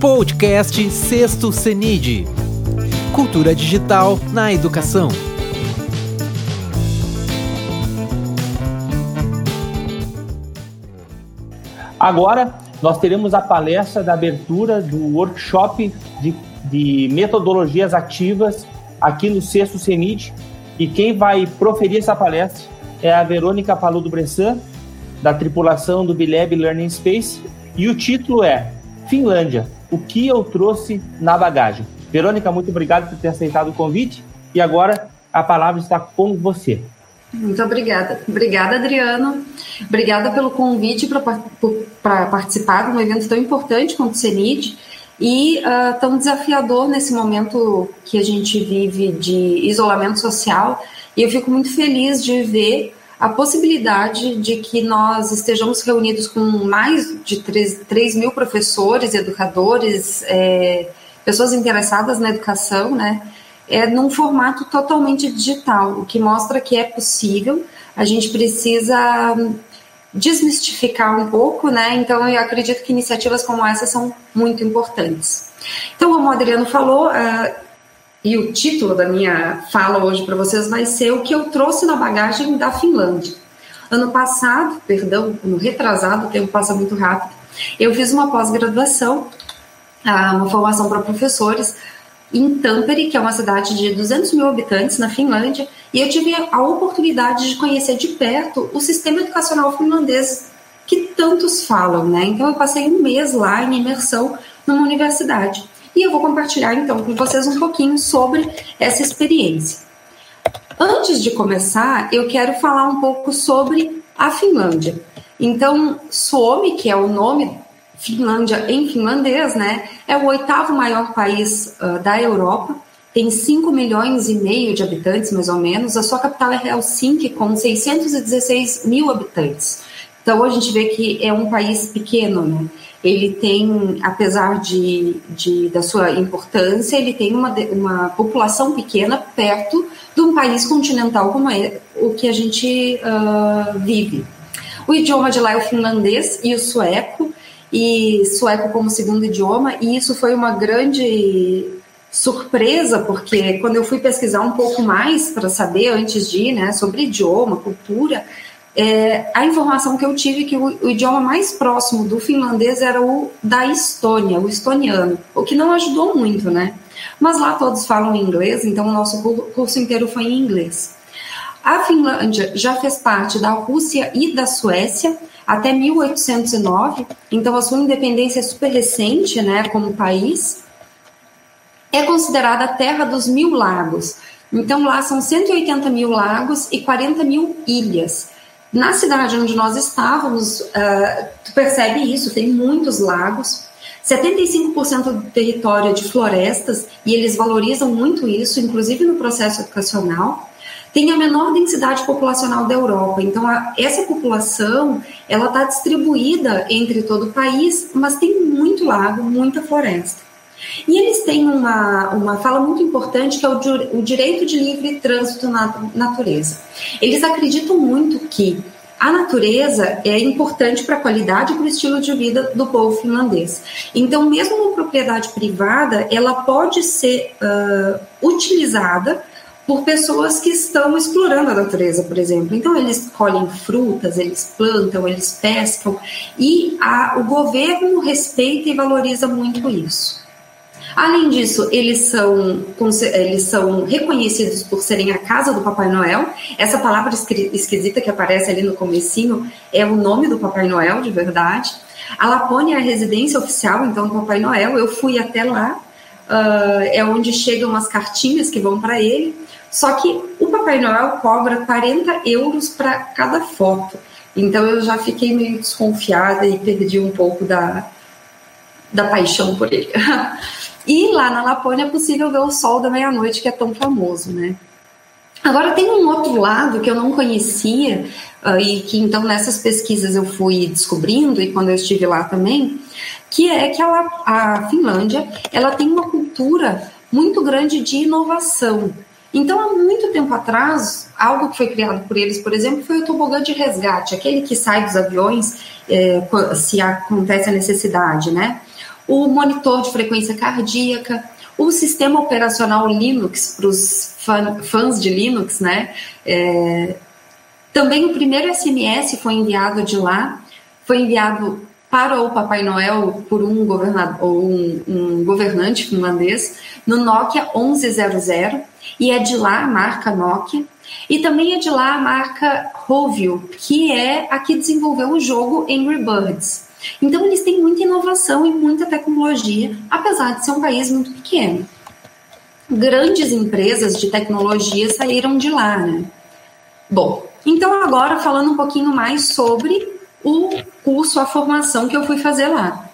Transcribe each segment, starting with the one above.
Podcast Sexto CENID. Cultura digital na educação. Agora, nós teremos a palestra da abertura do workshop de, de metodologias ativas aqui no Sexto CENID. E quem vai proferir essa palestra é a Verônica Paludo Bressan, da tripulação do Bileb Learning Space. E o título é Finlândia, o que eu trouxe na bagagem. Verônica, muito obrigado por ter aceitado o convite. E agora a palavra está com você. Muito obrigada. Obrigada, Adriano. Obrigada pelo convite para participar de um evento tão importante quanto o CENID e uh, tão desafiador nesse momento que a gente vive de isolamento social. E eu fico muito feliz de ver a possibilidade de que nós estejamos reunidos com mais de 3, 3 mil professores, educadores, é, pessoas interessadas na educação, né? é num formato totalmente digital, o que mostra que é possível. A gente precisa desmistificar um pouco, né? Então eu acredito que iniciativas como essa são muito importantes. Então, como o Adriano falou, uh, e o título da minha fala hoje para vocês vai ser o que eu trouxe na bagagem da Finlândia. Ano passado, perdão, ano retrasado, o tempo passa muito rápido, eu fiz uma pós-graduação, uh, uma formação para professores em Tampere, que é uma cidade de 200 mil habitantes na Finlândia, e eu tive a oportunidade de conhecer de perto o sistema educacional finlandês que tantos falam, né? Então eu passei um mês lá em imersão numa universidade. E eu vou compartilhar então com vocês um pouquinho sobre essa experiência. Antes de começar, eu quero falar um pouco sobre a Finlândia. Então, Suomi, que é o nome Finlândia em finlandês, né? É o oitavo maior país uh, da Europa, tem 5 milhões e meio de habitantes, mais ou menos. A sua capital é Helsinki, com 616 mil habitantes. Então a gente vê que é um país pequeno, né? Ele tem, apesar de, de da sua importância, ele tem uma, uma população pequena perto de um país continental como é o que a gente uh, vive. O idioma de lá é o finlandês e o sueco e sueco como segundo idioma, e isso foi uma grande surpresa, porque quando eu fui pesquisar um pouco mais para saber antes de ir, né, sobre idioma, cultura, é, a informação que eu tive é que o, o, idioma mais próximo do finlandês era o da Estônia, o estoniano, o que não ajudou muito, né? Mas lá todos falam inglês, então o nosso curso inteiro foi em inglês. A Finlândia já fez parte da Rússia e da Suécia, até 1809, então a sua independência é super recente, né, como país. É considerada a terra dos mil lagos. Então lá são 180 mil lagos e 40 mil ilhas. Na cidade onde nós estávamos, uh, tu percebe isso, tem muitos lagos. 75% do território é de florestas e eles valorizam muito isso, inclusive no processo educacional tem a menor densidade populacional da Europa. Então, a, essa população ela está distribuída entre todo o país, mas tem muito lago, muita floresta. E eles têm uma, uma fala muito importante que é o, o direito de livre trânsito na natureza. Eles acreditam muito que a natureza é importante para a qualidade e para o estilo de vida do povo finlandês. Então, mesmo uma propriedade privada, ela pode ser uh, utilizada por pessoas que estão explorando a natureza, por exemplo. Então, eles colhem frutas, eles plantam, eles pescam, e a, o governo respeita e valoriza muito isso. Além disso, eles são, eles são reconhecidos por serem a casa do Papai Noel. Essa palavra esquisita que aparece ali no comecinho é o nome do Papai Noel, de verdade. A Lapônia é a residência oficial, então, do Papai Noel. Eu fui até lá, uh, é onde chegam as cartinhas que vão para ele. Só que o Papai Noel cobra 40 euros para cada foto. Então eu já fiquei meio desconfiada e perdi um pouco da, da paixão por ele. e lá na Lapônia é possível ver o sol da meia-noite, que é tão famoso, né? Agora tem um outro lado que eu não conhecia uh, e que então nessas pesquisas eu fui descobrindo e quando eu estive lá também, que é que ela, a Finlândia ela tem uma cultura muito grande de inovação. Então, há muito tempo atrás, algo que foi criado por eles, por exemplo, foi o tobogã de resgate, aquele que sai dos aviões é, se acontece a necessidade, né? O monitor de frequência cardíaca, o sistema operacional Linux para os fãs de Linux, né? É, também o primeiro SMS foi enviado de lá, foi enviado para o Papai Noel por um governador um, um governante finlandês no Nokia 1100 e é de lá a marca Nokia e também é de lá a marca Rovio, que é a que desenvolveu o jogo Angry Birds. Então eles têm muita inovação e muita tecnologia, apesar de ser um país muito pequeno. Grandes empresas de tecnologia saíram de lá, né? Bom, então agora falando um pouquinho mais sobre o curso, a formação que eu fui fazer lá.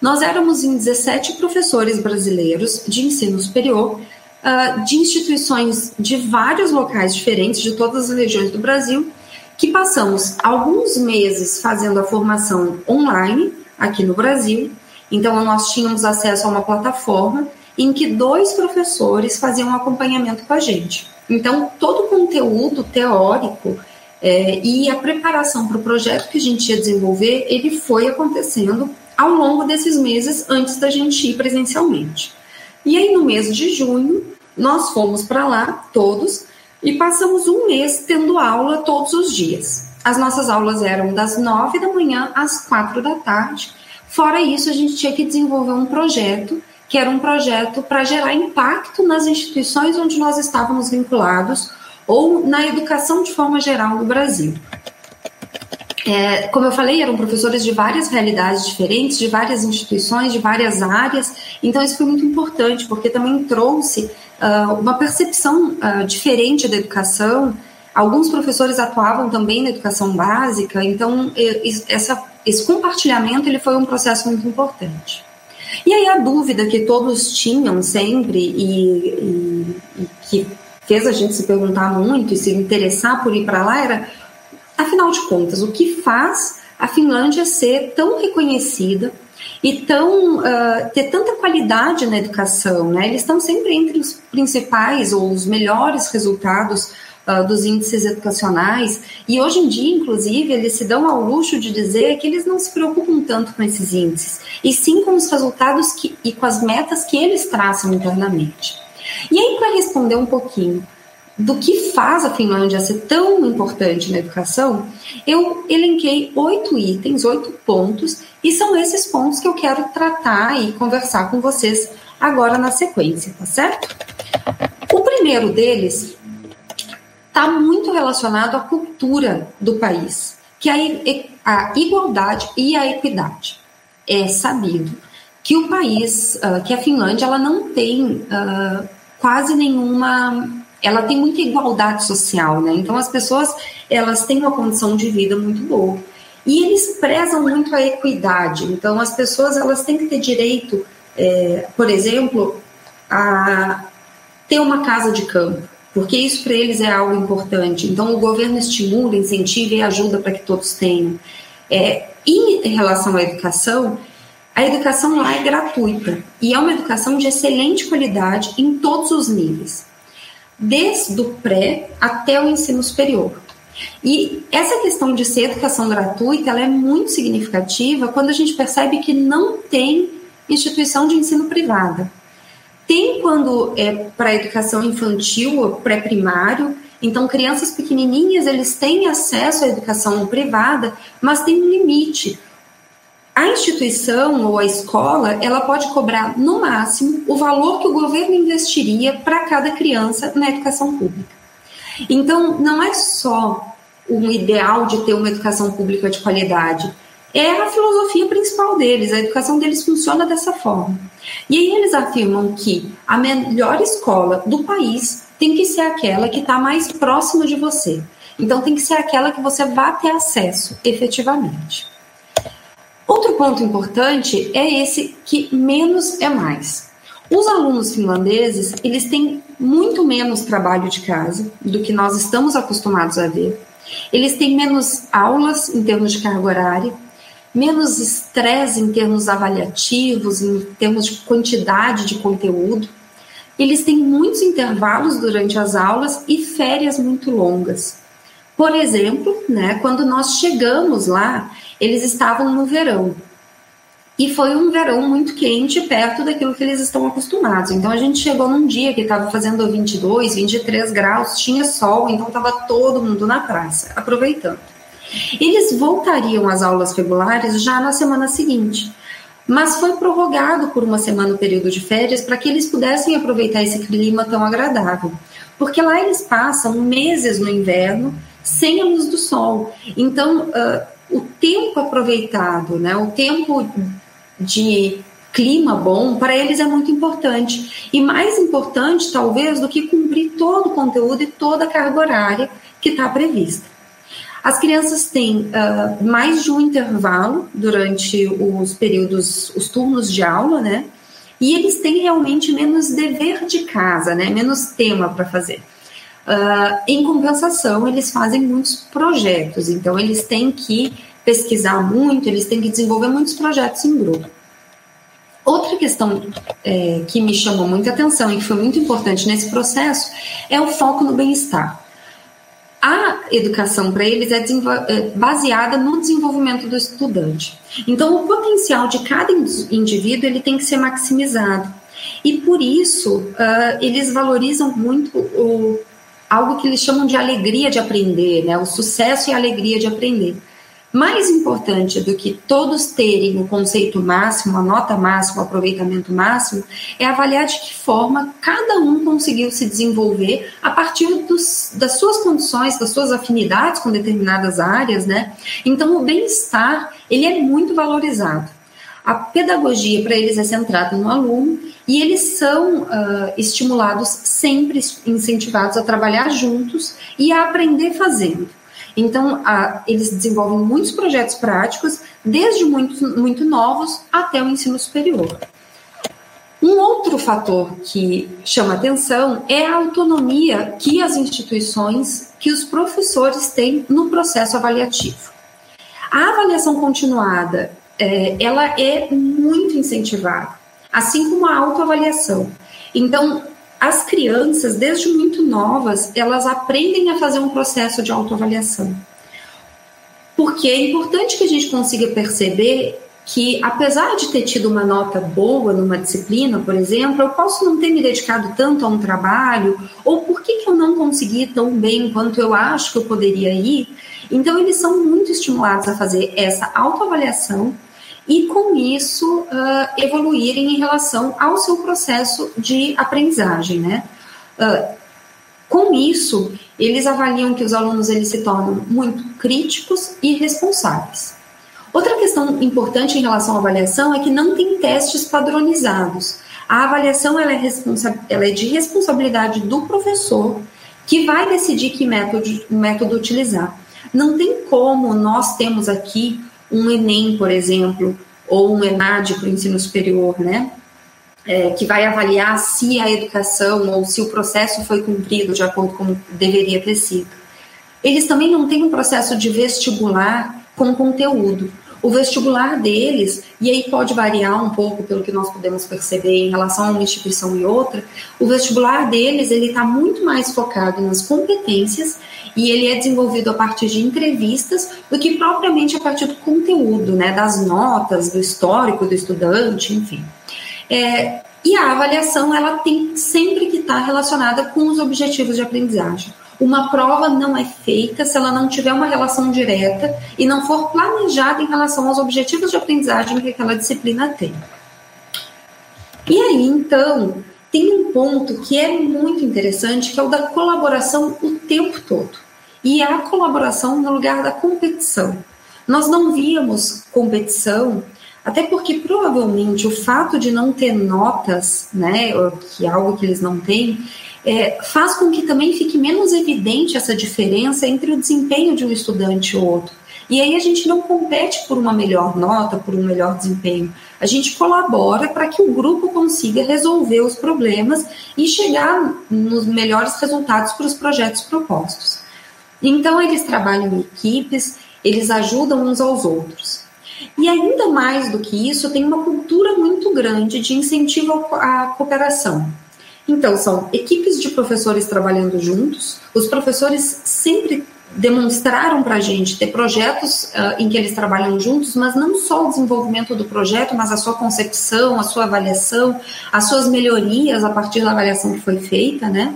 Nós éramos em 17 professores brasileiros de ensino superior, uh, de instituições de vários locais diferentes, de todas as regiões do Brasil, que passamos alguns meses fazendo a formação online aqui no Brasil. Então, nós tínhamos acesso a uma plataforma em que dois professores faziam um acompanhamento com a gente. Então, todo o conteúdo teórico é, e a preparação para o projeto que a gente ia desenvolver, ele foi acontecendo ao longo desses meses antes da gente ir presencialmente. E aí, no mês de junho, nós fomos para lá, todos, e passamos um mês tendo aula todos os dias. As nossas aulas eram das nove da manhã às quatro da tarde. Fora isso, a gente tinha que desenvolver um projeto, que era um projeto para gerar impacto nas instituições onde nós estávamos vinculados ou na educação de forma geral no Brasil. É, como eu falei, eram professores de várias realidades diferentes, de várias instituições, de várias áreas, então isso foi muito importante, porque também trouxe uh, uma percepção uh, diferente da educação. Alguns professores atuavam também na educação básica, então essa, esse compartilhamento ele foi um processo muito importante. E aí a dúvida que todos tinham sempre e, e, e que fez a gente se perguntar muito e se interessar por ir para lá era, afinal de contas, o que faz a Finlândia ser tão reconhecida e tão, uh, ter tanta qualidade na educação, né? Eles estão sempre entre os principais ou os melhores resultados uh, dos índices educacionais e hoje em dia, inclusive, eles se dão ao luxo de dizer que eles não se preocupam tanto com esses índices e sim com os resultados que, e com as metas que eles traçam internamente. E aí, para responder um pouquinho do que faz a Finlândia ser tão importante na educação, eu elenquei oito itens, oito pontos, e são esses pontos que eu quero tratar e conversar com vocês agora na sequência, tá certo? O primeiro deles está muito relacionado à cultura do país, que é a igualdade e a equidade. É sabido que o país, uh, que a Finlândia, ela não tem uh, quase nenhuma ela tem muita igualdade social, né? Então as pessoas elas têm uma condição de vida muito boa e eles prezam muito a equidade. Então as pessoas elas têm que ter direito, é, por exemplo, a ter uma casa de campo, porque isso para eles é algo importante. Então o governo estimula, incentiva e ajuda para que todos tenham. É, em relação à educação, a educação lá é gratuita e é uma educação de excelente qualidade em todos os níveis, desde o pré até o ensino superior. E essa questão de ser educação gratuita ela é muito significativa quando a gente percebe que não tem instituição de ensino privada. Tem quando é para educação infantil pré-primário, então crianças pequenininhas eles têm acesso à educação privada, mas tem um limite a instituição ou a escola, ela pode cobrar no máximo o valor que o governo investiria para cada criança na educação pública. Então, não é só um ideal de ter uma educação pública de qualidade, é a filosofia principal deles, a educação deles funciona dessa forma. E aí eles afirmam que a melhor escola do país tem que ser aquela que está mais próxima de você. Então tem que ser aquela que você vai ter acesso efetivamente. Outro ponto importante é esse que menos é mais. Os alunos finlandeses, eles têm muito menos trabalho de casa do que nós estamos acostumados a ver. Eles têm menos aulas em termos de carga horária, menos estresse em termos avaliativos, em termos de quantidade de conteúdo. Eles têm muitos intervalos durante as aulas e férias muito longas. Por exemplo, né, quando nós chegamos lá, eles estavam no verão. E foi um verão muito quente, perto daquilo que eles estão acostumados. Então a gente chegou num dia que estava fazendo 22, 23 graus, tinha sol, então estava todo mundo na praça, aproveitando. Eles voltariam às aulas regulares já na semana seguinte, mas foi prorrogado por uma semana o período de férias para que eles pudessem aproveitar esse clima tão agradável. Porque lá eles passam meses no inverno sem a luz do sol. Então, uh, o tempo aproveitado, né, o tempo de clima bom, para eles é muito importante. E mais importante, talvez, do que cumprir todo o conteúdo e toda a carga horária que está prevista. As crianças têm uh, mais de um intervalo durante os períodos, os turnos de aula, né? E eles têm realmente menos dever de casa, né? Menos tema para fazer. Uh, em compensação, eles fazem muitos projetos, então eles têm que pesquisar muito, eles têm que desenvolver muitos projetos em grupo. Outra questão é, que me chamou muita atenção e que foi muito importante nesse processo é o foco no bem-estar a educação para eles é, é baseada no desenvolvimento do estudante. Então, o potencial de cada indivíduo ele tem que ser maximizado. E por isso, uh, eles valorizam muito o, algo que eles chamam de alegria de aprender, né? o sucesso e a alegria de aprender. Mais importante do que todos terem o conceito máximo, a nota máxima, o aproveitamento máximo, é avaliar de que forma cada um conseguiu se desenvolver a partir dos, das suas condições, das suas afinidades com determinadas áreas, né? Então, o bem-estar, ele é muito valorizado. A pedagogia para eles é centrada no aluno e eles são uh, estimulados, sempre incentivados a trabalhar juntos e a aprender fazendo. Então, a, eles desenvolvem muitos projetos práticos, desde muito, muito novos até o ensino superior. Um outro fator que chama atenção é a autonomia que as instituições, que os professores têm no processo avaliativo. A avaliação continuada, é, ela é muito incentivada, assim como a autoavaliação. Então, as crianças, desde muito novas, elas aprendem a fazer um processo de autoavaliação. Porque é importante que a gente consiga perceber que, apesar de ter tido uma nota boa numa disciplina, por exemplo, eu posso não ter me dedicado tanto a um trabalho, ou por que, que eu não consegui tão bem quanto eu acho que eu poderia ir. Então, eles são muito estimulados a fazer essa autoavaliação e, com isso, uh, evoluírem em relação ao seu processo de aprendizagem, né? Uh, com isso, eles avaliam que os alunos eles se tornam muito críticos e responsáveis. Outra questão importante em relação à avaliação é que não tem testes padronizados. A avaliação ela é, ela é de responsabilidade do professor que vai decidir que método, método utilizar. Não tem como nós temos aqui um Enem, por exemplo, ou um ENAD para o ensino superior, né? É, que vai avaliar se a educação ou se o processo foi cumprido de acordo com deveria ter sido. Eles também não têm um processo de vestibular com conteúdo. O vestibular deles, e aí pode variar um pouco pelo que nós podemos perceber em relação a uma instituição e outra, o vestibular deles ele está muito mais focado nas competências e ele é desenvolvido a partir de entrevistas do que propriamente a partir do conteúdo, né, das notas, do histórico do estudante, enfim. É, e a avaliação ela tem sempre que estar relacionada com os objetivos de aprendizagem. Uma prova não é feita se ela não tiver uma relação direta e não for planejada em relação aos objetivos de aprendizagem que aquela disciplina tem. E aí, então, tem um ponto que é muito interessante, que é o da colaboração o tempo todo. E a colaboração no lugar da competição. Nós não víamos competição, até porque provavelmente o fato de não ter notas, né, que é algo que eles não têm, é, faz com que também fique menos evidente essa diferença entre o desempenho de um estudante e outro. E aí a gente não compete por uma melhor nota, por um melhor desempenho. A gente colabora para que o grupo consiga resolver os problemas e chegar nos melhores resultados para os projetos propostos. Então eles trabalham em equipes, eles ajudam uns aos outros. E ainda mais do que isso, tem uma cultura muito grande de incentivo à cooperação. Então, são equipes de professores trabalhando juntos, os professores sempre demonstraram para a gente ter projetos uh, em que eles trabalham juntos, mas não só o desenvolvimento do projeto, mas a sua concepção, a sua avaliação, as suas melhorias a partir da avaliação que foi feita, né?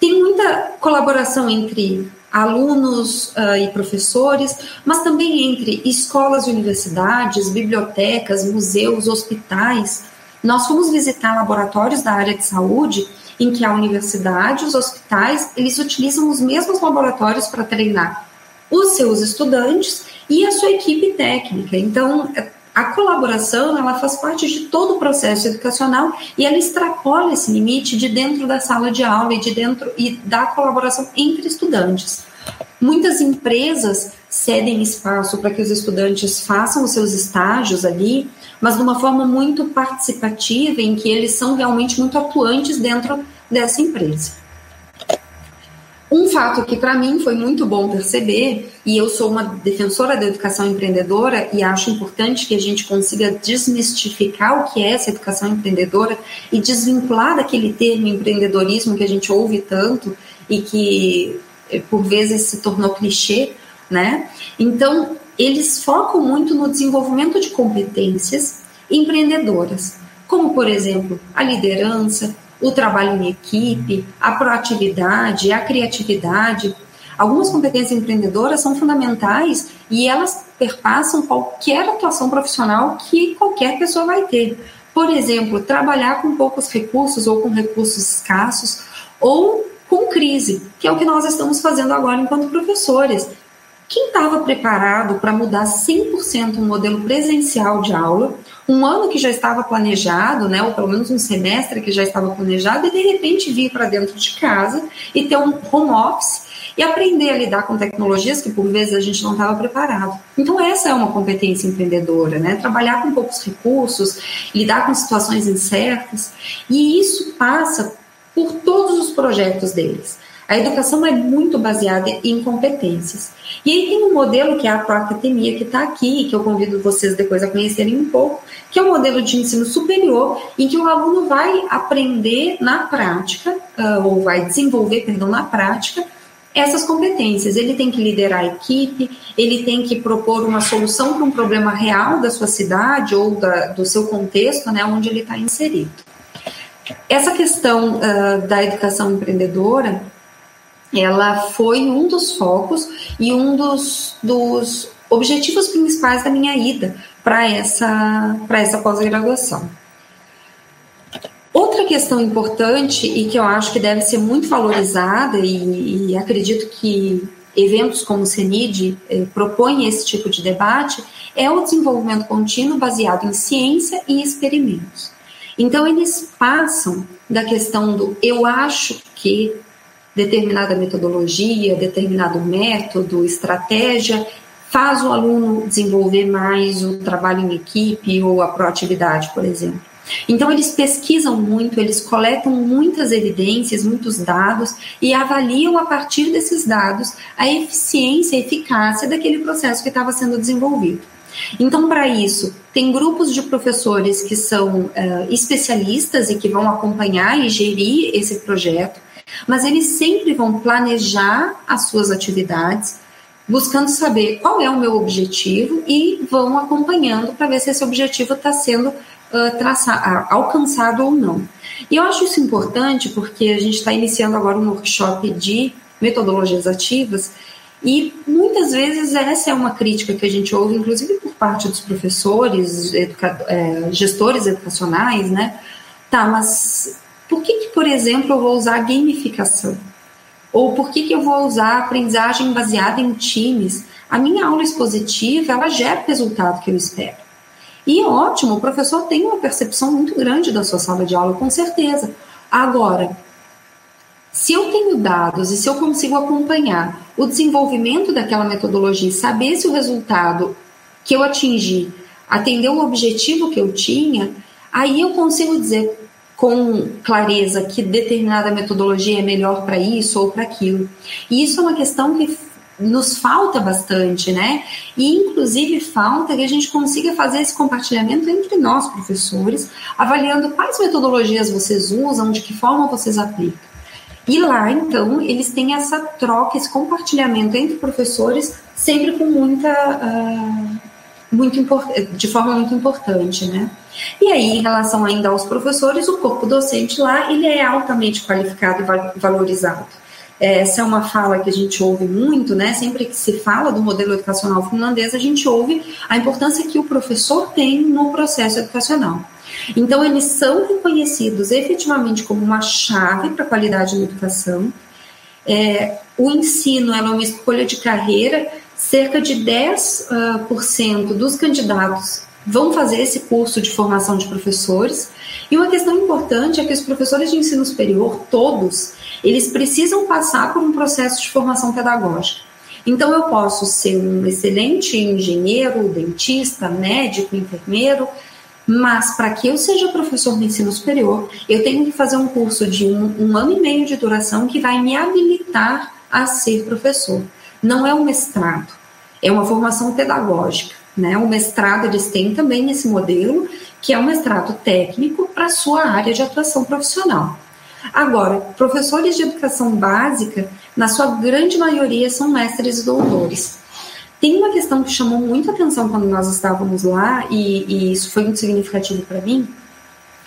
Tem muita colaboração entre alunos uh, e professores, mas também entre escolas universidades, bibliotecas, museus, hospitais. Nós fomos visitar laboratórios da área de saúde em que a universidade, os hospitais, eles utilizam os mesmos laboratórios para treinar os seus estudantes e a sua equipe técnica. Então, a colaboração, ela faz parte de todo o processo educacional e ela extrapola esse limite de dentro da sala de aula e de dentro e da colaboração entre estudantes. Muitas empresas cedem espaço para que os estudantes façam os seus estágios ali, mas de uma forma muito participativa, em que eles são realmente muito atuantes dentro dessa empresa. Um fato que para mim foi muito bom perceber, e eu sou uma defensora da educação empreendedora e acho importante que a gente consiga desmistificar o que é essa educação empreendedora e desvincular daquele termo empreendedorismo que a gente ouve tanto e que eh, por vezes se tornou clichê, né? Então, eles focam muito no desenvolvimento de competências empreendedoras, como, por exemplo, a liderança, o trabalho em equipe, a proatividade, a criatividade. Algumas competências empreendedoras são fundamentais e elas perpassam qualquer atuação profissional que qualquer pessoa vai ter. Por exemplo, trabalhar com poucos recursos ou com recursos escassos, ou com crise, que é o que nós estamos fazendo agora enquanto professores. Quem estava preparado para mudar 100% o modelo presencial de aula, um ano que já estava planejado, né, ou pelo menos um semestre que já estava planejado, e de repente vir para dentro de casa e ter um home office e aprender a lidar com tecnologias que por vezes a gente não estava preparado. Então essa é uma competência empreendedora, né? Trabalhar com poucos recursos, lidar com situações incertas, e isso passa por todos os projetos deles. A educação é muito baseada em competências. E aí tem um modelo que é a Proacademia, que está aqui, que eu convido vocês depois a conhecerem um pouco, que é o um modelo de ensino superior, em que o aluno vai aprender na prática, uh, ou vai desenvolver, perdão, na prática, essas competências. Ele tem que liderar a equipe, ele tem que propor uma solução para um problema real da sua cidade ou da, do seu contexto, né, onde ele está inserido. Essa questão uh, da educação empreendedora, ela foi um dos focos e um dos, dos objetivos principais da minha ida para essa, essa pós-graduação. Outra questão importante e que eu acho que deve ser muito valorizada, e, e acredito que eventos como o CENID eh, propõem esse tipo de debate, é o desenvolvimento contínuo baseado em ciência e experimentos. Então, eles passam da questão do eu acho que determinada metodologia, determinado método, estratégia, faz o aluno desenvolver mais o trabalho em equipe ou a proatividade, por exemplo. Então, eles pesquisam muito, eles coletam muitas evidências, muitos dados e avaliam a partir desses dados a eficiência e eficácia daquele processo que estava sendo desenvolvido. Então, para isso, tem grupos de professores que são uh, especialistas e que vão acompanhar e gerir esse projeto, mas eles sempre vão planejar as suas atividades, buscando saber qual é o meu objetivo e vão acompanhando para ver se esse objetivo está sendo uh, traçado, alcançado ou não. E eu acho isso importante porque a gente está iniciando agora um workshop de metodologias ativas e muitas vezes essa é uma crítica que a gente ouve, inclusive por parte dos professores, educa é, gestores educacionais, né? Tá, mas por que, que, por exemplo, eu vou usar gamificação? Ou por que, que eu vou usar aprendizagem baseada em times? A minha aula expositiva, ela gera o resultado que eu espero. E ótimo, o professor tem uma percepção muito grande da sua sala de aula, com certeza. Agora, se eu tenho dados e se eu consigo acompanhar o desenvolvimento daquela metodologia e saber se o resultado que eu atingi atendeu o objetivo que eu tinha, aí eu consigo dizer com clareza que determinada metodologia é melhor para isso ou para aquilo. E isso é uma questão que nos falta bastante, né? E inclusive falta que a gente consiga fazer esse compartilhamento entre nós, professores, avaliando quais metodologias vocês usam, de que forma vocês aplicam. E lá, então, eles têm essa troca, esse compartilhamento entre professores, sempre com muita. Uh, muito de forma muito importante, né? E aí, em relação ainda aos professores, o corpo docente lá, ele é altamente qualificado e valorizado. Essa é uma fala que a gente ouve muito, né? Sempre que se fala do modelo educacional finlandês, a gente ouve a importância que o professor tem no processo educacional. Então, eles são reconhecidos efetivamente como uma chave para a qualidade da educação. É, o ensino é uma escolha de carreira, cerca de 10% uh, por cento dos candidatos vão fazer esse curso de formação de professores. E uma questão importante é que os professores de ensino superior, todos, eles precisam passar por um processo de formação pedagógica. Então, eu posso ser um excelente engenheiro, dentista, médico, enfermeiro, mas para que eu seja professor de ensino superior, eu tenho que fazer um curso de um, um, ano e meio de duração que vai me habilitar a ser professor. Não é um mestrado, é uma formação pedagógica. Né? O mestrado eles têm também nesse modelo, que é um mestrado técnico para a sua área de atuação profissional. Agora, professores de educação básica, na sua grande maioria, são mestres e doutores. Tem uma questão que chamou muita atenção quando nós estávamos lá, e, e isso foi muito significativo para mim.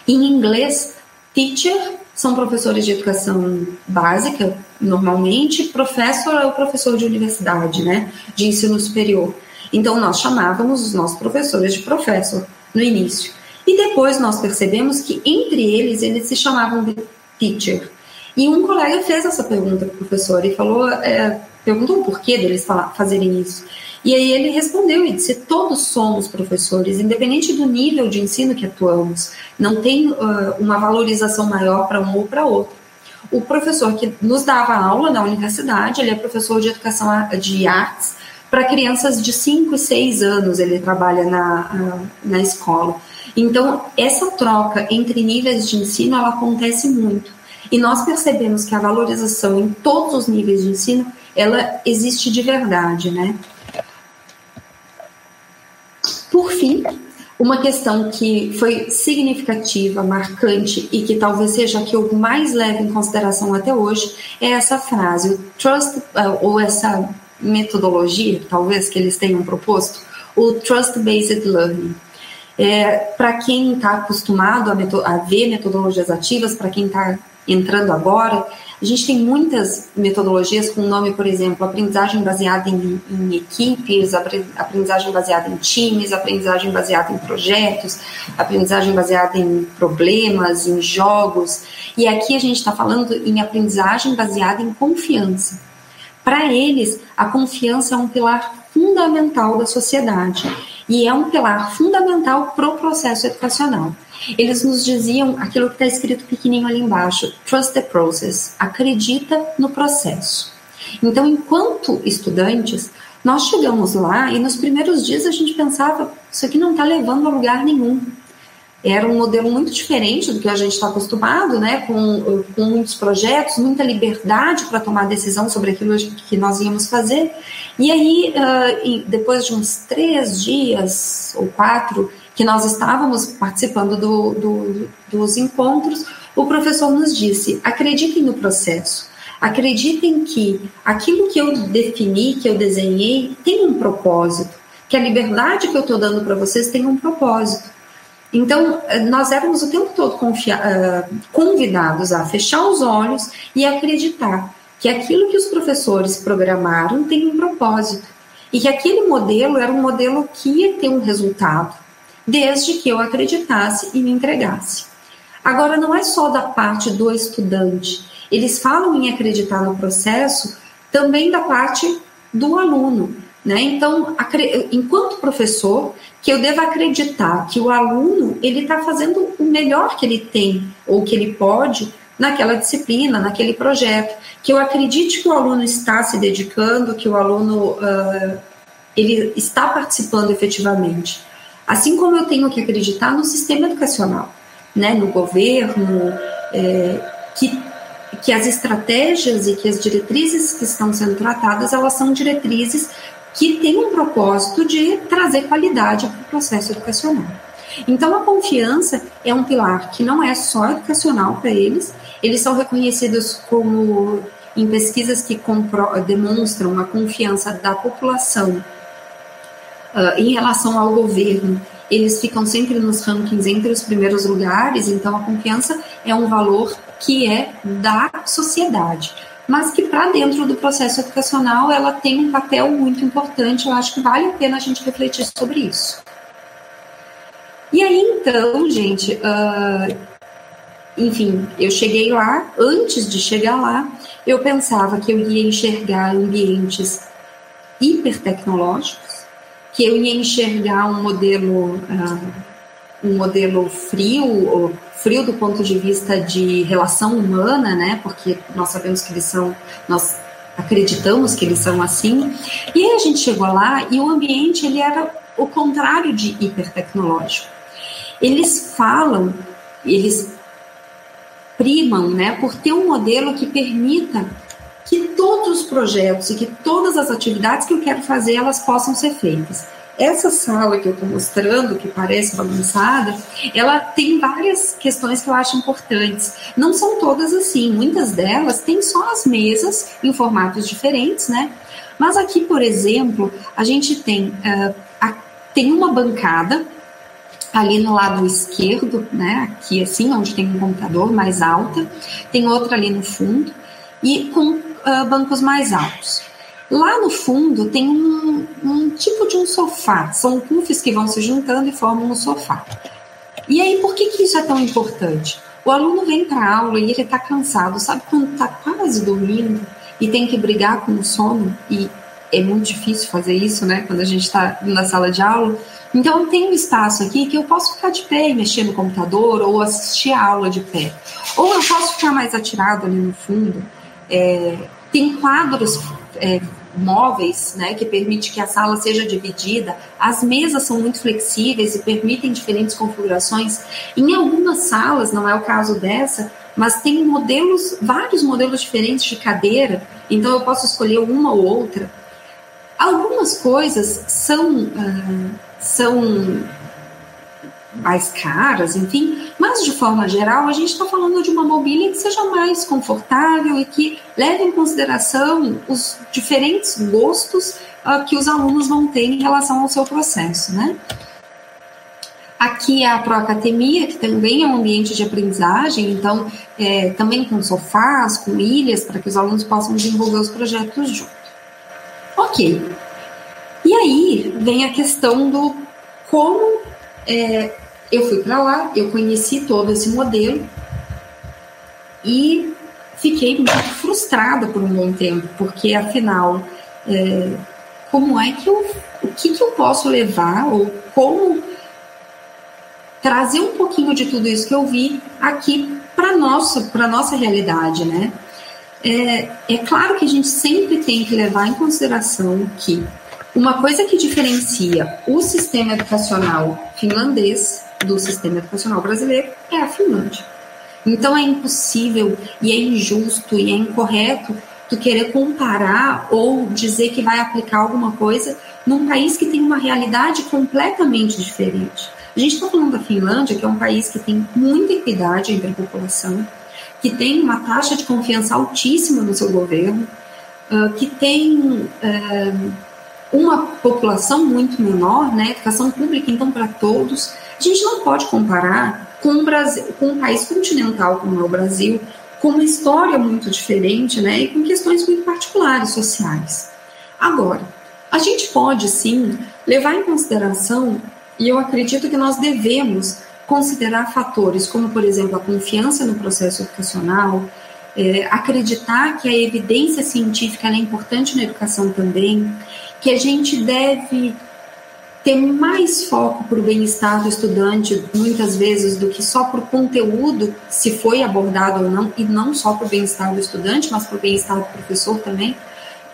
Em inglês, teacher são professores de educação básica, normalmente, professor é o professor de universidade, né, de ensino superior. Então, nós chamávamos os nossos professores de professor no início. E depois nós percebemos que entre eles, eles se chamavam de teacher. E um colega fez essa pergunta para o professor e falou, é, perguntou o porquê deles fazerem isso. E aí ele respondeu e disse: todos somos professores, independente do nível de ensino que atuamos. Não tem uh, uma valorização maior para um ou para outro. O professor que nos dava aula na universidade, ele é professor de educação de artes para crianças de 5 e 6 anos, ele trabalha na, na escola. Então, essa troca entre níveis de ensino, ela acontece muito. E nós percebemos que a valorização em todos os níveis de ensino, ela existe de verdade, né? Por fim, uma questão que foi significativa, marcante e que talvez seja a que eu mais levo em consideração até hoje é essa frase, o trust, uh, ou essa metodologia, talvez, que eles tenham proposto, o Trust-Based Learning. É, para quem está acostumado a, a, ver metodologias ativas, para quem está entrando agora, a gente tem muitas metodologias com nome, por exemplo, aprendizagem baseada em, em, equipes, aprendizagem baseada em times, aprendizagem baseada em projetos, aprendizagem baseada em problemas, em jogos. E aqui a gente está falando em aprendizagem baseada em confiança. Para eles, a confiança é um pilar fundamental da sociedade e é um pilar fundamental para o processo educacional. Eles nos diziam aquilo que está escrito pequenininho ali embaixo: trust the process, acredita no processo. Então, enquanto estudantes, nós chegamos lá e nos primeiros dias a gente pensava: isso aqui não está levando a lugar nenhum. Era um modelo muito diferente do que a gente está acostumado, né? Com, com muitos projetos, muita liberdade para tomar decisão sobre aquilo que nós íamos fazer. E aí, uh, depois de uns três dias ou quatro que nós estávamos participando do, do, dos encontros, o professor nos disse: acreditem no processo, acreditem que aquilo que eu defini, que eu desenhei, tem um propósito, que a liberdade que eu estou dando para vocês tem um propósito. Então, nós éramos o tempo todo ah, convidados a fechar os olhos e acreditar que aquilo que os professores programaram tem um propósito e que aquele modelo era um modelo que ia ter um resultado desde que eu acreditasse e me entregasse. Agora, não é só da parte do estudante, eles falam em acreditar no processo também da parte do aluno. Né? Então, enquanto professor, que eu devo acreditar que o aluno ele está fazendo o melhor que ele tem ou que ele pode naquela disciplina, naquele projeto, que eu acredite que o aluno está se dedicando, que o aluno uh, ele está participando efetivamente. Assim como eu tenho que acreditar no sistema educacional, né, no governo, é, que, que as estratégias e que as diretrizes que estão sendo tratadas, elas são diretrizes que têm um propósito de trazer qualidade para o processo educacional. Então, a confiança é um pilar que não é só educacional para eles, eles são reconhecidos como em pesquisas que demonstram a confiança da população uh, em relação ao governo, eles ficam sempre nos rankings entre os primeiros lugares, então a confiança é um valor que é da sociedade, mas que para dentro do processo educacional ela tem um papel muito importante, eu acho que vale a pena a gente refletir sobre isso. E aí então, gente, uh, enfim, eu cheguei lá, antes de chegar lá, eu pensava que eu ia enxergar ambientes hipertecnológicos, que eu ia enxergar um modelo, uh, um modelo frio, frio do ponto de vista de relação humana, né? Porque nós sabemos que eles são, nós acreditamos que eles são assim. E aí a gente chegou lá e o ambiente ele era o contrário de hipertecnológico. Eles falam, eles primam, né, por ter um modelo que permita que todos os projetos e que todas as atividades que eu quero fazer elas possam ser feitas. Essa sala que eu estou mostrando, que parece bagunçada, ela tem várias questões que eu acho importantes. Não são todas assim, muitas delas têm só as mesas em formatos diferentes, né? Mas aqui, por exemplo, a gente tem, uh, a, tem uma bancada ali no lado esquerdo, né? Aqui assim, onde tem um computador mais alta, tem outra ali no fundo e com uh, bancos mais altos. Lá no fundo tem um, um, tipo de um sofá, são puffs que vão se juntando e formam um sofá. E aí, por que, que isso é tão importante? O aluno vem para a aula e ele está cansado, sabe quando está quase dormindo e tem que brigar com o sono? E é muito difícil fazer isso, né, quando a gente está na sala de aula. Então, tem um espaço aqui que eu posso ficar de pé e mexer no computador ou assistir a aula de pé. Ou eu posso ficar mais atirado ali no fundo. É, tem quadros é, móveis, né, que permite que a sala seja dividida. As mesas são muito flexíveis e permitem diferentes configurações. Em algumas salas, não é o caso dessa, mas tem modelos, vários modelos diferentes de cadeira, então eu posso escolher uma ou outra. Algumas coisas são, uh, são mais caras, enfim, mas de forma geral a gente está falando de uma mobília que seja mais confortável e que leve em consideração os diferentes gostos uh, que os alunos vão ter em relação ao seu processo, né? Aqui é a Proacademia, que também é um ambiente de aprendizagem, então é, também com sofás, com ilhas, para que os alunos possam desenvolver os projetos juntos. Ok. E aí vem a questão do como é, eu fui para lá, eu conheci todo esse modelo e fiquei muito frustrada por um bom tempo, porque afinal, é, como é que eu, o que, que eu posso levar ou como trazer um pouquinho de tudo isso que eu vi aqui para nossa para nossa realidade, né? É, é claro que a gente sempre tem que levar em consideração que uma coisa que diferencia o sistema educacional finlandês do sistema educacional brasileiro é a Finlândia. Então é impossível e é injusto e é incorreto tu querer comparar ou dizer que vai aplicar alguma coisa num país que tem uma realidade completamente diferente. A gente está falando da Finlândia, que é um país que tem muita equidade entre a população, que tem uma taxa de confiança altíssima no seu governo, que tem uma população muito menor, né, educação pública então para todos, a gente não pode comparar com, o Brasil, com um país continental como é o Brasil, com uma história muito diferente né, e com questões muito particulares sociais. Agora, a gente pode sim levar em consideração, e eu acredito que nós devemos considerar fatores como, por exemplo, a confiança no processo educacional, é, acreditar que a evidência científica é importante na educação também, que a gente deve ter mais foco para o bem-estar do estudante, muitas vezes, do que só para o conteúdo, se foi abordado ou não, e não só para o bem-estar do estudante, mas para o bem-estar do professor também,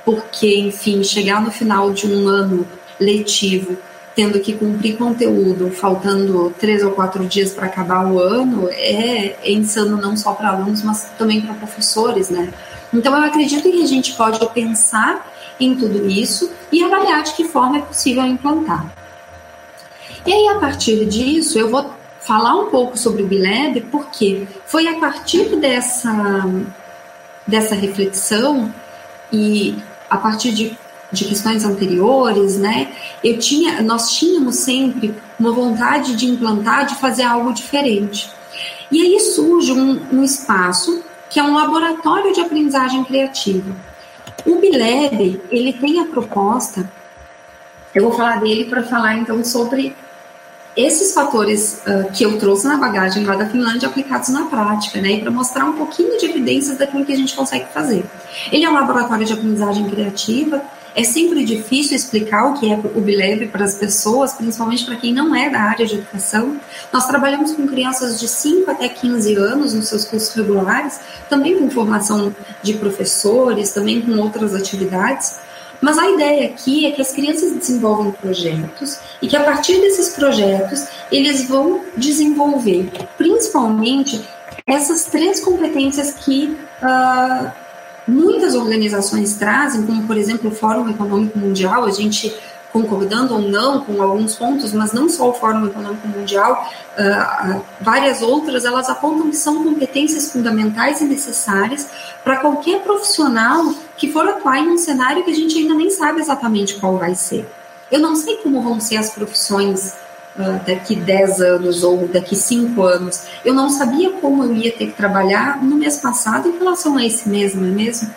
porque, enfim, chegar no final de um ano letivo tendo que cumprir conteúdo, faltando três ou quatro dias para acabar o ano, é, é insano não só para alunos, mas também para professores, né? Então, eu acredito que a gente pode pensar em tudo isso e avaliar de que forma é possível implantar. E aí, a partir disso, eu vou falar um pouco sobre o Bileb, porque foi a partir dessa, dessa reflexão e a partir de, de questões anteriores, né, eu tinha, nós tínhamos sempre uma vontade de implantar, de fazer algo diferente. E aí surge um, um espaço que é um laboratório de aprendizagem criativa. O Bileb, ele tem a proposta, eu vou falar dele para falar então sobre esses fatores uh, que eu trouxe na bagagem lá da Finlândia aplicados na prática, né, para mostrar um pouquinho de evidências daquilo que a gente consegue fazer. Ele é um laboratório de aprendizagem criativa. É sempre difícil explicar o que é o Bileb para as pessoas, principalmente para quem não é da área de educação. Nós trabalhamos com crianças de 5 até 15 anos nos seus cursos regulares, também com formação de professores, também com outras atividades. Mas a ideia aqui é que as crianças desenvolvam projetos e que a partir desses projetos eles vão desenvolver principalmente essas três competências que uh, muitas organizações trazem, como por exemplo o Fórum Econômico Mundial, a gente concordando ou não com alguns pontos, mas não só o Fórum Econômico Mundial, uh, várias outras, elas apontam que são competências fundamentais e necessárias para qualquer profissional que for atuar em um cenário que a gente ainda nem sabe exatamente qual vai ser. Eu não sei como vão ser as profissões uh, daqui 10 anos ou daqui 5 anos. Eu não sabia como eu ia ter que trabalhar no mês passado em relação a esse mês, não é mesmo?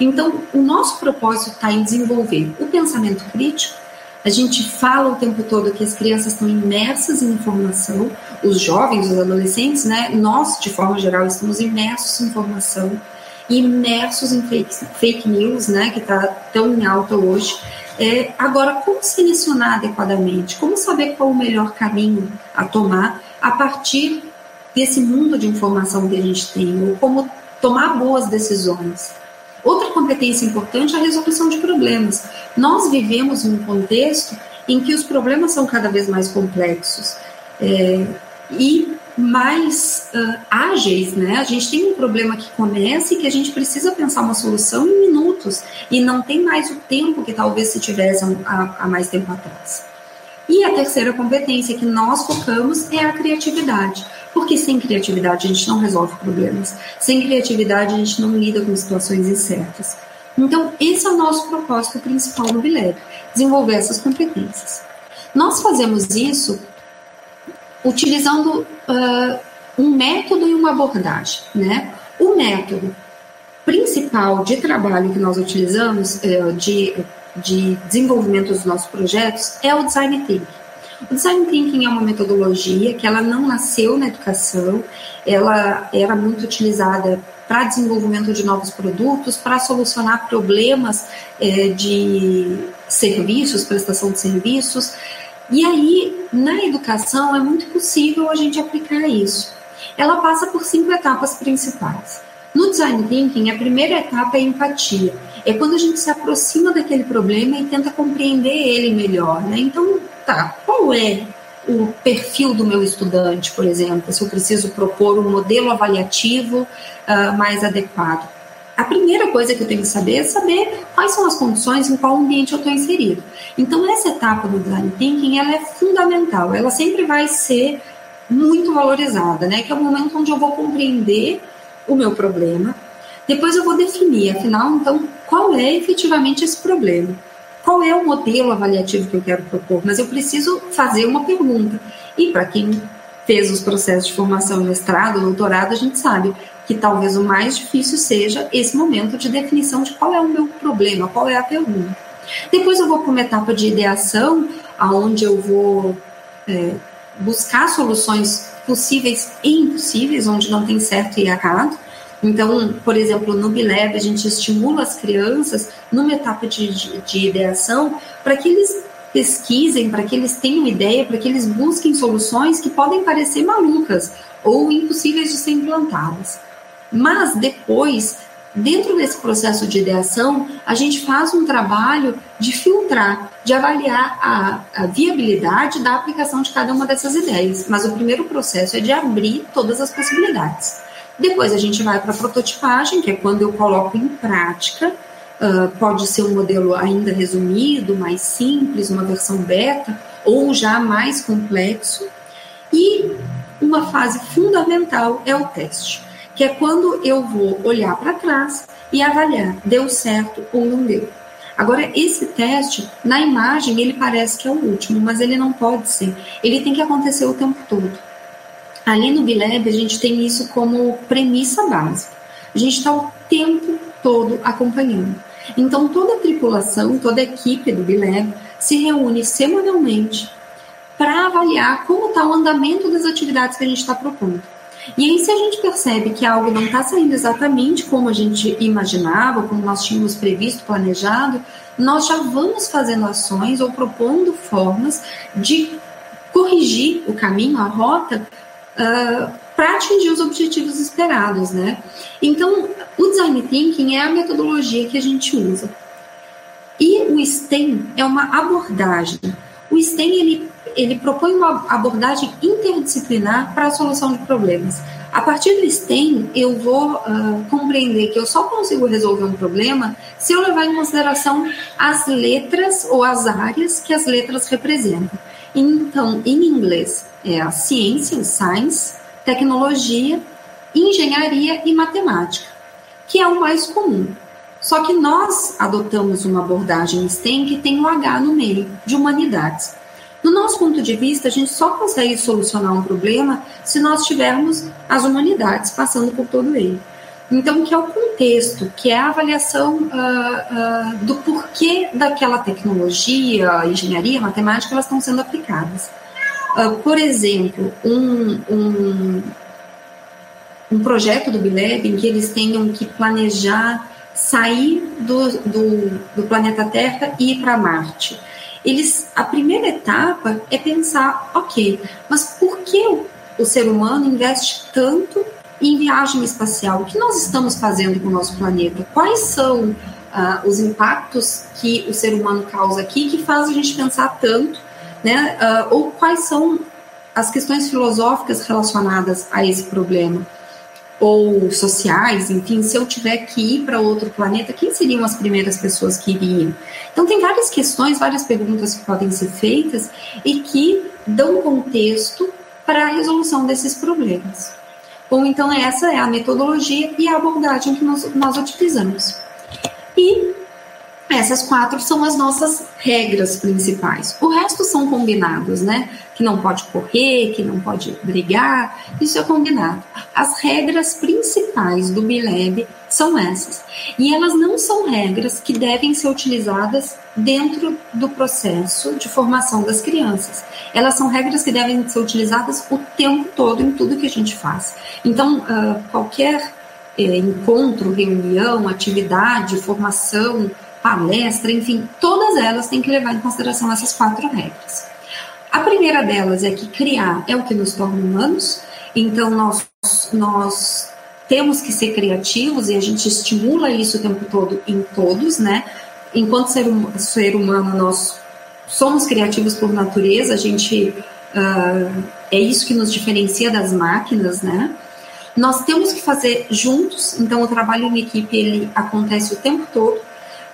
Então, o nosso propósito está em desenvolver o pensamento crítico, a gente fala o tempo todo que as crianças estão imersas em informação, os jovens, os adolescentes, né? Nós, de forma geral, estamos imersos em informação, imersos em fake, fake news, né? Que está tão em alta hoje. É, agora, como selecionar adequadamente? Como saber qual o melhor caminho a tomar a partir desse mundo de informação que a gente tem? Ou como tomar boas decisões? Outra competência importante é a resolução de problemas. Nós vivemos em um contexto em que os problemas são cada vez mais complexos é, e mais uh, ágeis, né? A gente tem um problema que começa e que a gente precisa pensar uma solução em minutos e não tem mais o tempo que talvez se tivesse há mais tempo atrás. E a terceira competência que nós focamos é a criatividade. Porque sem criatividade a gente não resolve problemas. Sem criatividade a gente não lida com situações incertas. Então, esse é o nosso propósito principal no Bileb, desenvolver essas competências. Nós fazemos isso utilizando uh, um método e uma abordagem, né? O método principal de trabalho que nós utilizamos, uh, de, de desenvolvimento dos nossos projetos, é o design thinking. O design thinking é uma metodologia que ela não nasceu na educação, ela era muito utilizada para desenvolvimento de novos produtos, para solucionar problemas é, de serviços, prestação de serviços. E aí, na educação, é muito possível a gente aplicar isso. Ela passa por cinco etapas principais. No design thinking, a primeira etapa é empatia. É quando a gente se aproxima daquele problema e tenta compreender ele melhor. Né? Então, tá, qual é o perfil do meu estudante, por exemplo, se eu preciso propor um modelo avaliativo uh, mais adequado. A primeira coisa que eu tenho que saber é saber quais são as condições em qual ambiente eu estou inserido. Então, essa etapa do design thinking ela é fundamental, ela sempre vai ser muito valorizada, né? Que é o momento onde eu vou compreender o meu problema, depois eu vou definir, afinal, então, qual é efetivamente esse problema qual é o modelo avaliativo que eu quero propor, mas eu preciso fazer uma pergunta. E para quem fez os processos de formação mestrado, doutorado, a gente sabe que talvez o mais difícil seja esse momento de definição de qual é o meu problema, qual é a pergunta. Depois eu vou para uma etapa de ideação, aonde eu vou é, buscar soluções possíveis e impossíveis, onde não tem certo e errado. Então, por exemplo, no Bileb, a gente estimula as crianças, numa etapa de, de, de ideação, para que eles pesquisem, para que eles tenham ideia, para que eles busquem soluções que podem parecer malucas ou impossíveis de ser implantadas. Mas depois, dentro desse processo de ideação, a gente faz um trabalho de filtrar, de avaliar a, a viabilidade da aplicação de cada uma dessas ideias. Mas o primeiro processo é de abrir todas as possibilidades. Depois a gente vai para a prototipagem, que é quando eu coloco em prática. Uh, pode ser um modelo ainda resumido, mais simples, uma versão beta, ou já mais complexo. E uma fase fundamental é o teste, que é quando eu vou olhar para trás e avaliar deu certo ou não deu. Agora, esse teste, na imagem, ele parece que é o último, mas ele não pode ser. Ele tem que acontecer o tempo todo. Ali no Bileb, a gente tem isso como premissa básica. A gente está o tempo todo acompanhando. Então, toda a tripulação, toda a equipe do Bileb se reúne semanalmente para avaliar como está o andamento das atividades que a gente está propondo. E aí, se a gente percebe que algo não está saindo exatamente como a gente imaginava, como nós tínhamos previsto, planejado, nós já vamos fazendo ações ou propondo formas de corrigir o caminho, a rota, uh, para atingir os objetivos esperados, né? Então, o design thinking é a metodologia que a gente usa. E o STEM é uma abordagem. O STEM ele ele propõe uma abordagem interdisciplinar para a solução de problemas. A partir do STEM, eu vou uh, compreender que eu só consigo resolver um problema se eu levar em consideração as letras ou as áreas que as letras representam. Então, em inglês, é a ciência, science, tecnologia, engenharia e matemática, que é o mais comum. Só que nós adotamos uma abordagem STEM que tem o um H no meio, de humanidades. Do nosso ponto de vista, a gente só consegue solucionar um problema se nós tivermos as humanidades passando por todo ele. Então, que é o contexto, que é a avaliação uh, uh, do porquê daquela tecnologia, engenharia, matemática, elas estão sendo aplicadas. Uh, por exemplo, um, um, um projeto do Bileb em que eles tenham que planejar sair do, do, do planeta Terra e ir para Marte eles a primeira etapa é pensar, ok, mas por que o, o ser humano investe tanto em viagem espacial? O que nós estamos fazendo com o nosso planeta? Quais são uh, os impactos que o ser humano causa aqui que faz a gente pensar tanto, né? Uh, ou quais são as questões filosóficas relacionadas a esse problema? ou sociais, enfim, se eu tiver que ir para outro planeta, quem seriam as primeiras pessoas que iriam? Então, tem várias questões, várias perguntas que podem ser feitas e que dão contexto para a resolução desses problemas. Bom, então, essa é a metodologia e a abordagem que nós, nós utilizamos. E essas quatro são as nossas regras principais. O resto são combinados, né? Que não pode correr, que não pode brigar, isso é combinado. As regras principais do Bileb são essas. E elas não são regras que devem ser utilizadas dentro do processo de formação das crianças. Elas são regras que devem ser utilizadas o tempo todo em tudo que a gente faz. Então, uh, qualquer eh, encontro, reunião, atividade, formação, palestra, enfim, todas elas têm que levar em consideração essas quatro regras. A primeira delas é que criar é o que nos torna humanos, então nós, nós temos que ser criativos e a gente estimula isso o tempo todo em todos, né? Enquanto ser, hum, ser humano, nós somos criativos por natureza, a gente uh, é isso que nos diferencia das máquinas, né? Nós temos que fazer juntos, então o trabalho em equipe ele acontece o tempo todo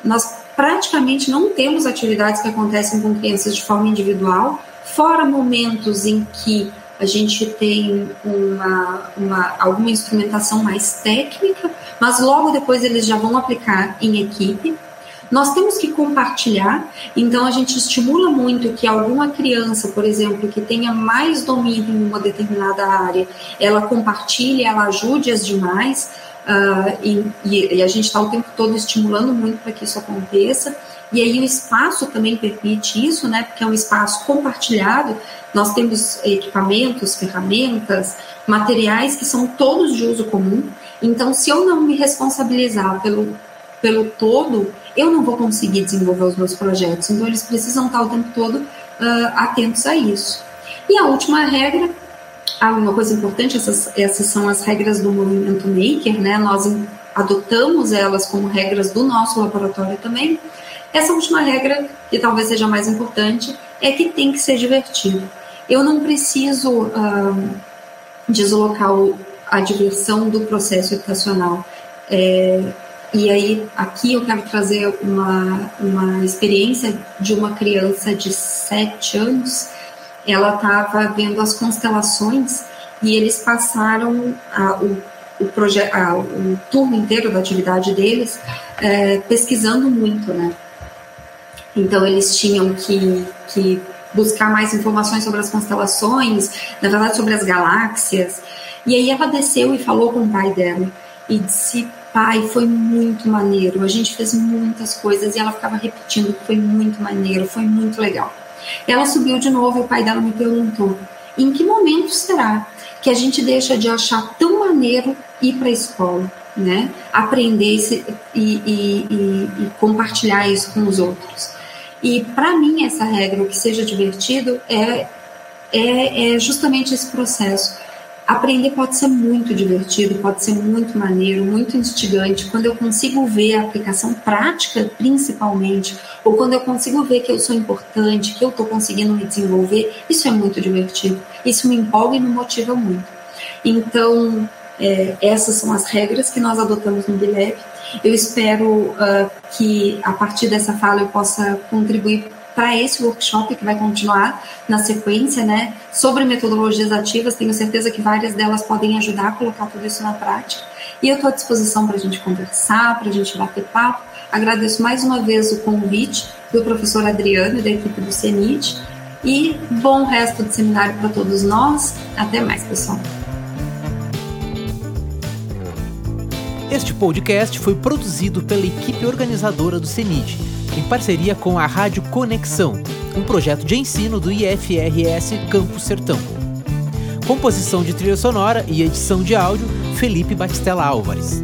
nós praticamente não temos atividades que acontecem com crianças de forma individual, fora momentos em que a gente tem uma, uma, alguma instrumentação mais técnica, mas logo depois eles já vão aplicar em equipe. Nós temos que compartilhar, então a gente estimula muito que alguma criança, por exemplo, que tenha mais domínio em uma determinada área, ela compartilhe, ela ajude as demais, Uh, e, e, a gente está o tempo todo estimulando muito para que isso aconteça. E aí o espaço também permite isso, né? Porque é um espaço compartilhado. Nós temos equipamentos, ferramentas, materiais que são todos de uso comum. Então, se eu não me responsabilizar pelo, pelo todo, eu não vou conseguir desenvolver os meus projetos. Então, eles precisam estar o tempo todo uh, atentos a isso. E a última regra ah, uma coisa importante, essas, essas são as regras do movimento maker, né? Nós adotamos elas como regras do nosso laboratório também. Essa última regra, que talvez seja mais importante, é que tem que ser divertido. Eu não preciso deslocar o, a diversão do processo educacional. É, e aí, aqui eu quero trazer uma, uma experiência de uma criança de 7 anos. Ela estava vendo as constelações e eles passaram a, o, o, o turno inteiro da atividade deles é, pesquisando muito, né? Então, eles tinham que, que buscar mais informações sobre as constelações, na verdade, sobre as galáxias. E aí, ela desceu e falou com o pai dela e disse pai, foi muito maneiro. A gente fez muitas coisas e ela ficava repetindo foi muito maneiro, foi muito legal. Ela subiu de novo e o pai dela me perguntou: em que momento será que a gente deixa de achar tão maneiro ir para a escola, né? Aprender e, e, e, e compartilhar isso com os outros. E para mim essa regra, o que seja divertido, é, é, é justamente esse processo Aprender pode ser muito divertido, pode ser muito maneiro, muito instigante, quando eu consigo ver a aplicação prática, principalmente, ou quando eu consigo ver que eu sou importante, que eu estou conseguindo me desenvolver, isso é muito divertido. Isso me empolga e me motiva muito. Então, é, essas são as regras que nós adotamos no Bileb. Eu espero uh, que, a partir dessa fala, eu possa contribuir para esse workshop que vai continuar na sequência, né, sobre metodologias ativas. Tenho certeza que várias delas podem ajudar a colocar tudo isso na prática. E eu estou à disposição para a gente conversar, para a gente bater papo. Agradeço mais uma vez o convite do professor Adriano e da equipe do CENIT. E bom resto de seminário para todos nós. Até mais, pessoal. Este podcast foi produzido pela equipe organizadora do CENIT em parceria com a Rádio Conexão, um projeto de ensino do IFRS Campo Sertão. Composição de trilha sonora e edição de áudio, Felipe Batistella Álvares.